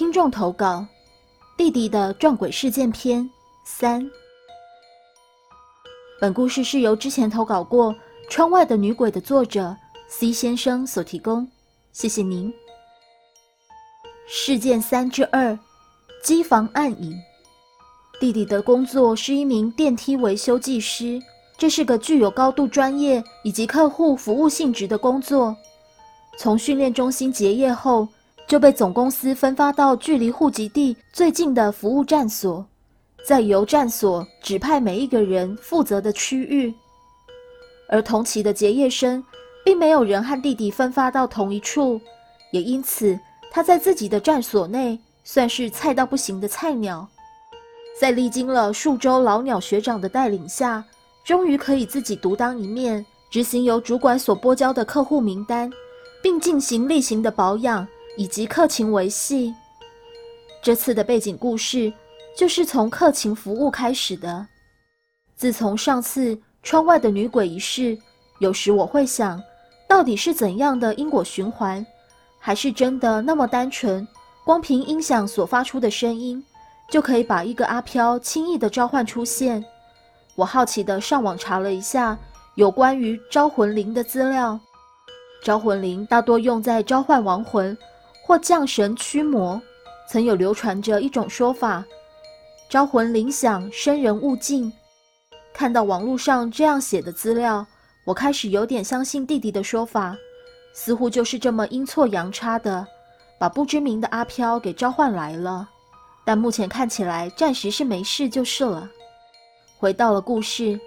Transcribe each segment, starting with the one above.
听众投稿：弟弟的撞鬼事件篇三。本故事是由之前投稿过《窗外的女鬼》的作者 C 先生所提供，谢谢您。事件三之二：机房暗影。弟弟的工作是一名电梯维修技师，这是个具有高度专业以及客户服务性质的工作。从训练中心结业后，就被总公司分发到距离户籍地最近的服务站所，再由站所指派每一个人负责的区域。而同期的结业生，并没有人和弟弟分发到同一处，也因此他在自己的站所内算是菜到不行的菜鸟。在历经了数周老鸟学长的带领下，终于可以自己独当一面，执行由主管所拨交的客户名单。并进行例行的保养以及客情维系。这次的背景故事就是从客情服务开始的。自从上次窗外的女鬼一事，有时我会想，到底是怎样的因果循环，还是真的那么单纯？光凭音响所发出的声音，就可以把一个阿飘轻易的召唤出现？我好奇的上网查了一下有关于招魂灵的资料。招魂铃大多用在召唤亡魂或降神驱魔。曾有流传着一种说法：招魂铃响，生人勿近。看到网络上这样写的资料，我开始有点相信弟弟的说法，似乎就是这么阴错阳差的把不知名的阿飘给召唤来了。但目前看起来暂时是没事就是了。回到了故事，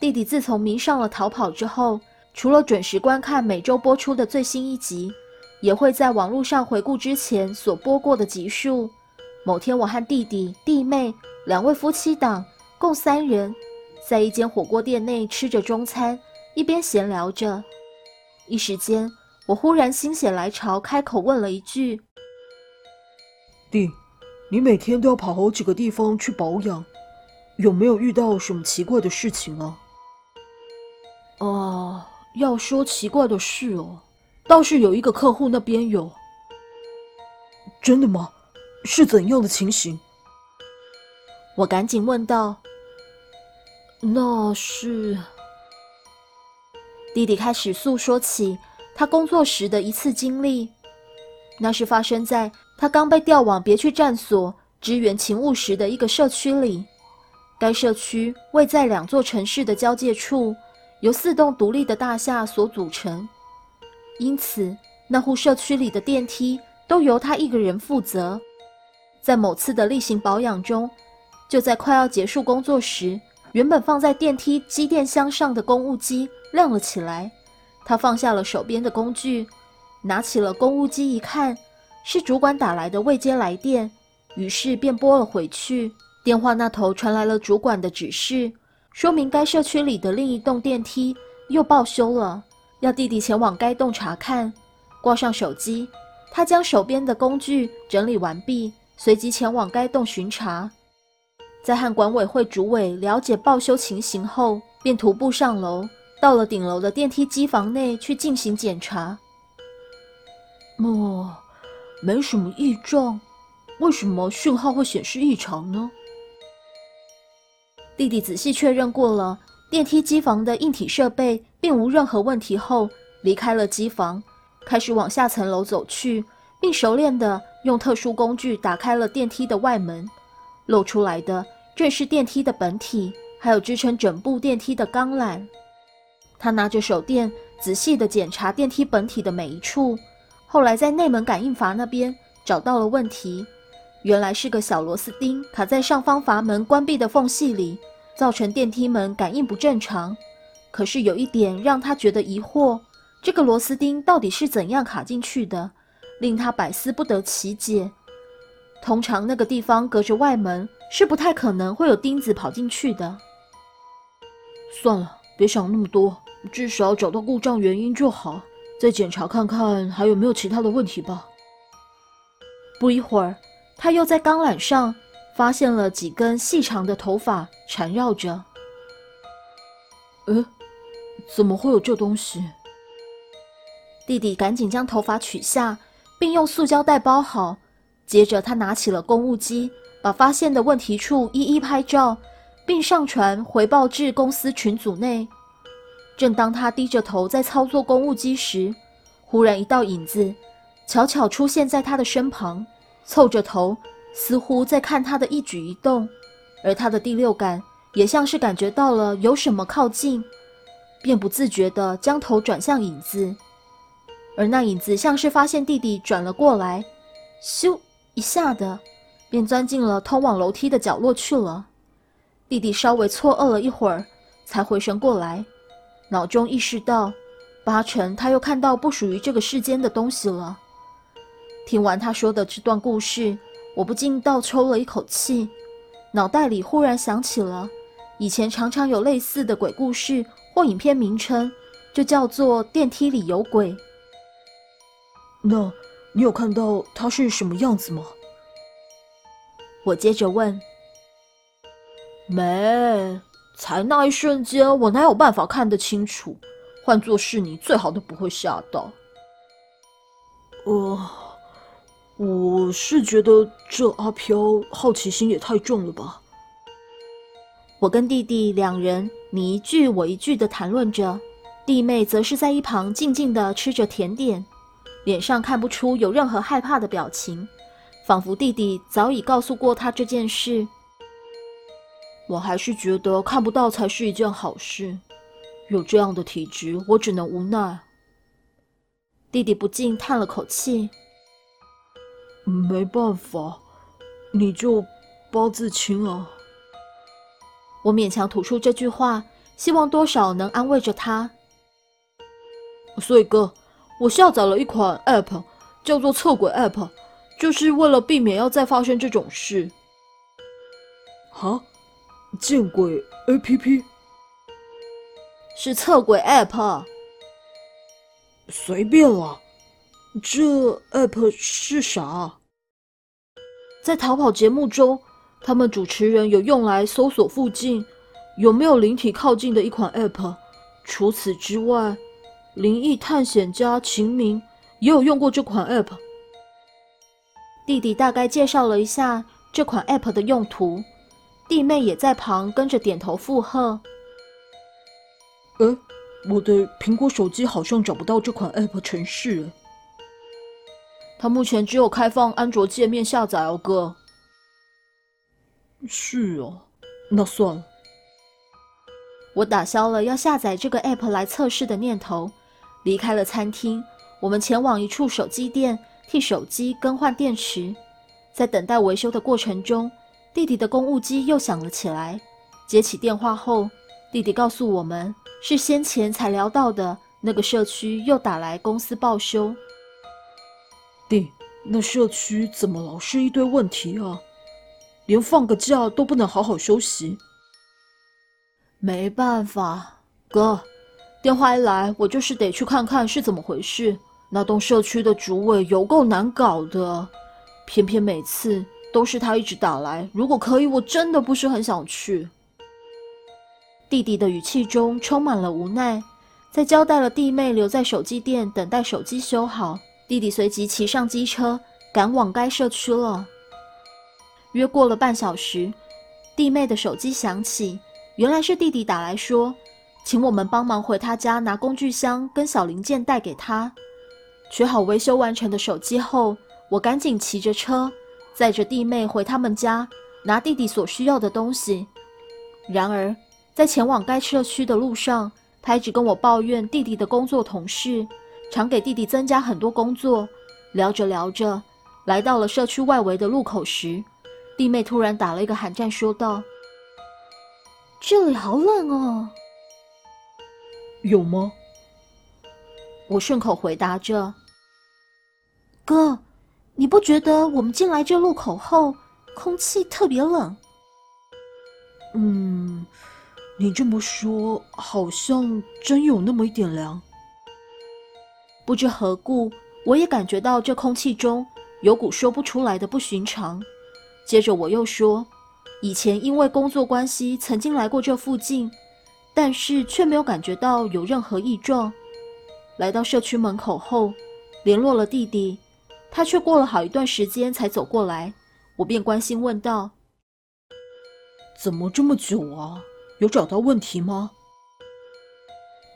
弟弟自从迷上了逃跑之后。除了准时观看每周播出的最新一集，也会在网络上回顾之前所播过的集数。某天，我和弟弟、弟妹两位夫妻档共三人，在一间火锅店内吃着中餐，一边闲聊着。一时间，我忽然心血来潮，开口问了一句：“弟，你每天都要跑好几个地方去保养，有没有遇到什么奇怪的事情啊？”哦。要说奇怪的事哦，倒是有一个客户那边有。真的吗？是怎样的情形？我赶紧问道。那是弟弟开始诉说起他工作时的一次经历。那是发生在他刚被调往别区站所支援勤务时的一个社区里。该社区位在两座城市的交界处。由四栋独立的大厦所组成，因此那户社区里的电梯都由他一个人负责。在某次的例行保养中，就在快要结束工作时，原本放在电梯机电箱上的公务机亮了起来。他放下了手边的工具，拿起了公务机一看，是主管打来的未接来电，于是便拨了回去。电话那头传来了主管的指示。说明该社区里的另一栋电梯又报修了，要弟弟前往该洞查看。挂上手机，他将手边的工具整理完毕，随即前往该洞巡查。在和管委会主委了解报修情形后，便徒步上楼，到了顶楼的电梯机房内去进行检查。哦，没什么异状，为什么讯号会显示异常呢？弟弟仔细确认过了电梯机房的硬体设备并无任何问题后，离开了机房，开始往下层楼走去，并熟练地用特殊工具打开了电梯的外门。露出来的正是电梯的本体，还有支撑整部电梯的钢缆。他拿着手电仔细地检查电梯本体的每一处，后来在内门感应阀那边找到了问题。原来是个小螺丝钉卡在上方阀门关闭的缝隙里，造成电梯门感应不正常。可是有一点让他觉得疑惑：这个螺丝钉到底是怎样卡进去的，令他百思不得其解。通常那个地方隔着外门，是不太可能会有钉子跑进去的。算了，别想那么多，至少找到故障原因就好。再检查看看还有没有其他的问题吧。不一会儿。他又在钢缆上发现了几根细长的头发缠绕着。呃，怎么会有这东西？弟弟赶紧将头发取下，并用塑胶袋包好，接着，他拿起了公务机，把发现的问题处一一拍照，并上传回报至公司群组内。正当他低着头在操作公务机时，忽然一道影子悄悄出现在他的身旁，凑着头，似乎在看他的一举一动。而他的第六感也像是感觉到了有什么靠近，便不自觉地将头转向影子。而那影子像是发现弟弟转了过来，咻。一下的，便钻进了通往楼梯的角落去了。弟弟稍微错愕了一会儿，才回神过来，脑中意识到，八成他又看到不属于这个世间的东西了。听完他说的这段故事，我不禁倒抽了一口气，脑袋里忽然想起了以前常常有类似的鬼故事或影片名称，就叫做《电梯里有鬼》。那。你有看到他是什么样子吗？我接着问。没，才那一瞬间，我哪有办法看得清楚？换做是你，最好都不会吓到。呃，我是觉得这阿飘好奇心也太重了吧。我跟弟弟两人你一句我一句的谈论着，弟妹则是在一旁静静的吃着甜点。脸上看不出有任何害怕的表情，仿佛弟弟早已告诉过他这件事。我还是觉得看不到才是一件好事。有这样的体质，我只能无奈。弟弟不禁叹了口气：“没办法，你就八字轻啊。”我勉强吐出这句话，希望多少能安慰着他。所以哥。我下载了一款 App，叫做测鬼 App，就是为了避免要再发生这种事。哈，见鬼 APP 是测鬼 App，随便了。这 App 是啥？在逃跑节目中，他们主持人有用来搜索附近有没有灵体靠近的一款 App。除此之外。灵异探险家秦明也有用过这款 App。弟弟大概介绍了一下这款 App 的用途，弟妹也在旁跟着点头附和。哎，我的苹果手机好像找不到这款 App 程式。它目前只有开放安卓界面下载哦，哥。是哦，那算了。我打消了要下载这个 App 来测试的念头。离开了餐厅，我们前往一处手机店替手机更换电池。在等待维修的过程中，弟弟的公务机又响了起来。接起电话后，弟弟告诉我们，是先前才聊到的那个社区又打来公司报修。弟，那社区怎么老是一堆问题啊？连放个假都不能好好休息。没办法，哥。电话一来，我就是得去看看是怎么回事。那栋社区的主委有够难搞的，偏偏每次都是他一直打来。如果可以，我真的不是很想去。弟弟的语气中充满了无奈，在交代了弟妹留在手机店等待手机修好。弟弟随即骑上机车赶往该社区了。约过了半小时，弟妹的手机响起，原来是弟弟打来说。请我们帮忙回他家拿工具箱跟小零件带给他。取好维修完成的手机后，我赶紧骑着车载着弟妹回他们家拿弟弟所需要的东西。然而，在前往该社区的路上，他一直跟我抱怨弟弟的工作同事常给弟弟增加很多工作。聊着聊着，来到了社区外围的路口时，弟妹突然打了一个寒战，说道：“这里好冷哦。”有吗？我顺口回答着。哥，你不觉得我们进来这路口后，空气特别冷？嗯，你这么说，好像真有那么一点凉。不知何故，我也感觉到这空气中有股说不出来的不寻常。接着我又说，以前因为工作关系，曾经来过这附近。但是却没有感觉到有任何异状。来到社区门口后，联络了弟弟，他却过了好一段时间才走过来，我便关心问道：“怎么这么久啊？有找到问题吗？”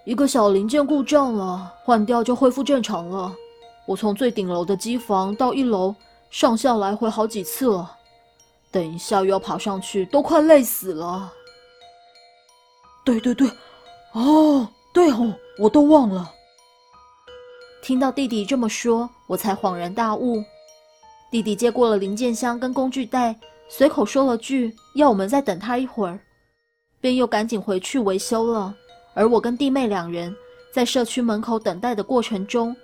一个小零件故障了，换掉就恢复正常了。我从最顶楼的机房到一楼，上下来回好几次了。等一下又要爬上去，都快累死了。对对对，哦，对哦，我都忘了。听到弟弟这么说，我才恍然大悟。弟弟接过了零件箱跟工具袋，随口说了句要我们再等他一会儿，便又赶紧回去维修了。而我跟弟妹两人在社区门口等待的过程中，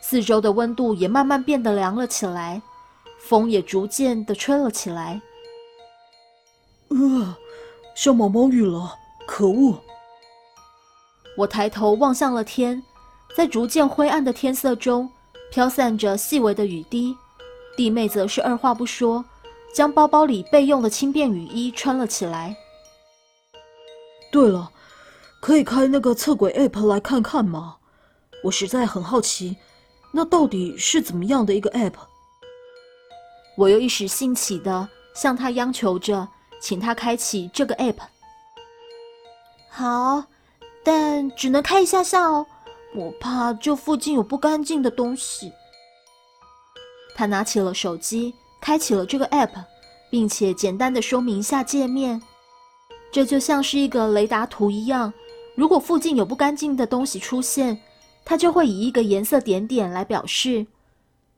四周的温度也慢慢变得凉了起来，风也逐渐的吹了起来。呃，下毛毛雨了，可恶！我抬头望向了天，在逐渐灰暗的天色中，飘散着细微的雨滴。弟妹则是二话不说，将包包里备用的轻便雨衣穿了起来。对了，可以开那个测轨 App 来看看吗？我实在很好奇，那到底是怎么样的一个 App？我又一时兴起的向他央求着。请他开启这个 app。好，但只能开一下下哦，我怕这附近有不干净的东西。他拿起了手机，开启了这个 app，并且简单的说明一下界面。这就像是一个雷达图一样，如果附近有不干净的东西出现，它就会以一个颜色点点来表示，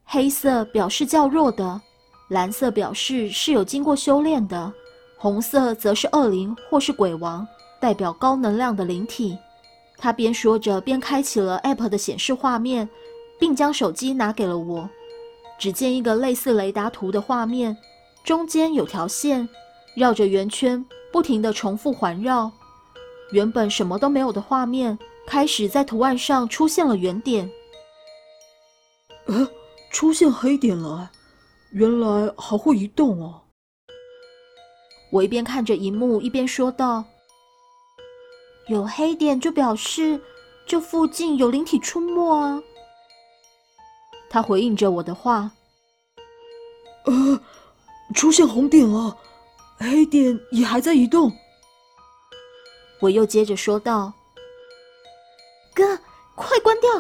黑色表示较弱的，蓝色表示是有经过修炼的。红色则是恶灵或是鬼王，代表高能量的灵体。他边说着边开启了 App 的显示画面，并将手机拿给了我。只见一个类似雷达图的画面，中间有条线绕着圆圈不停地重复环绕。原本什么都没有的画面，开始在图案上出现了圆点。呃，出现黑点了，原来还会移动哦。我一边看着荧幕，一边说道：“有黑点就表示这附近有灵体出没啊。”他回应着我的话：“呃，出现红点了，黑点也还在移动。”我又接着说道：“哥，快关掉！”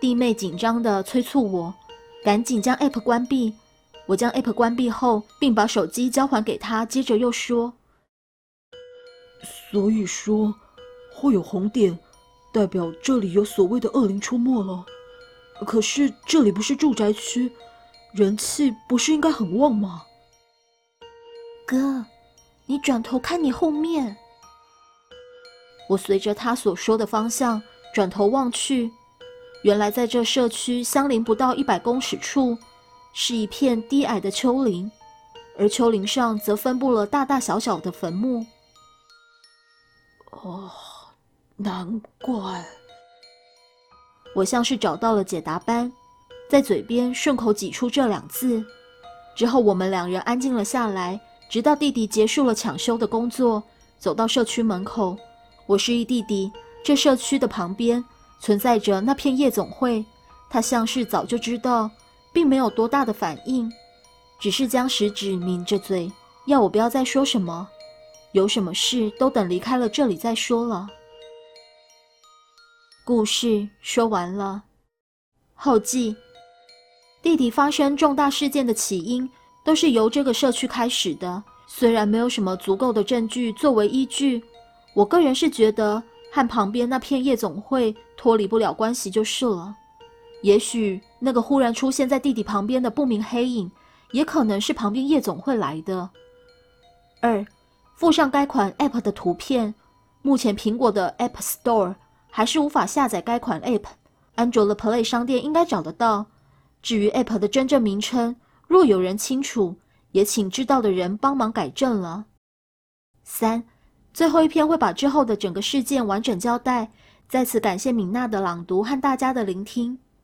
弟妹紧张的催促我，赶紧将 App 关闭。我将 App 关闭后，并把手机交还给他，接着又说：“所以说，会有红点，代表这里有所谓的恶灵出没了。可是这里不是住宅区，人气不是应该很旺吗？”哥，你转头看你后面。我随着他所说的方向转头望去，原来在这社区相邻不到一百公尺处。是一片低矮的丘陵，而丘陵上则分布了大大小小的坟墓。哦，难怪！我像是找到了解答般，在嘴边顺口挤出这两字。之后，我们两人安静了下来，直到弟弟结束了抢修的工作，走到社区门口。我示意弟弟，这社区的旁边存在着那片夜总会，他像是早就知道。并没有多大的反应，只是将食指抿着嘴，要我不要再说什么，有什么事都等离开了这里再说了。故事说完了，后记：弟弟发生重大事件的起因都是由这个社区开始的，虽然没有什么足够的证据作为依据，我个人是觉得和旁边那片夜总会脱离不了关系就是了。也许那个忽然出现在弟弟旁边的不明黑影，也可能是旁边夜总会来的。二，附上该款 App 的图片。目前苹果的 App Store 还是无法下载该款 App，安卓的 Play 商店应该找得到。至于 App 的真正名称，若有人清楚，也请知道的人帮忙改正了。三，最后一篇会把之后的整个事件完整交代。再次感谢敏娜的朗读和大家的聆听。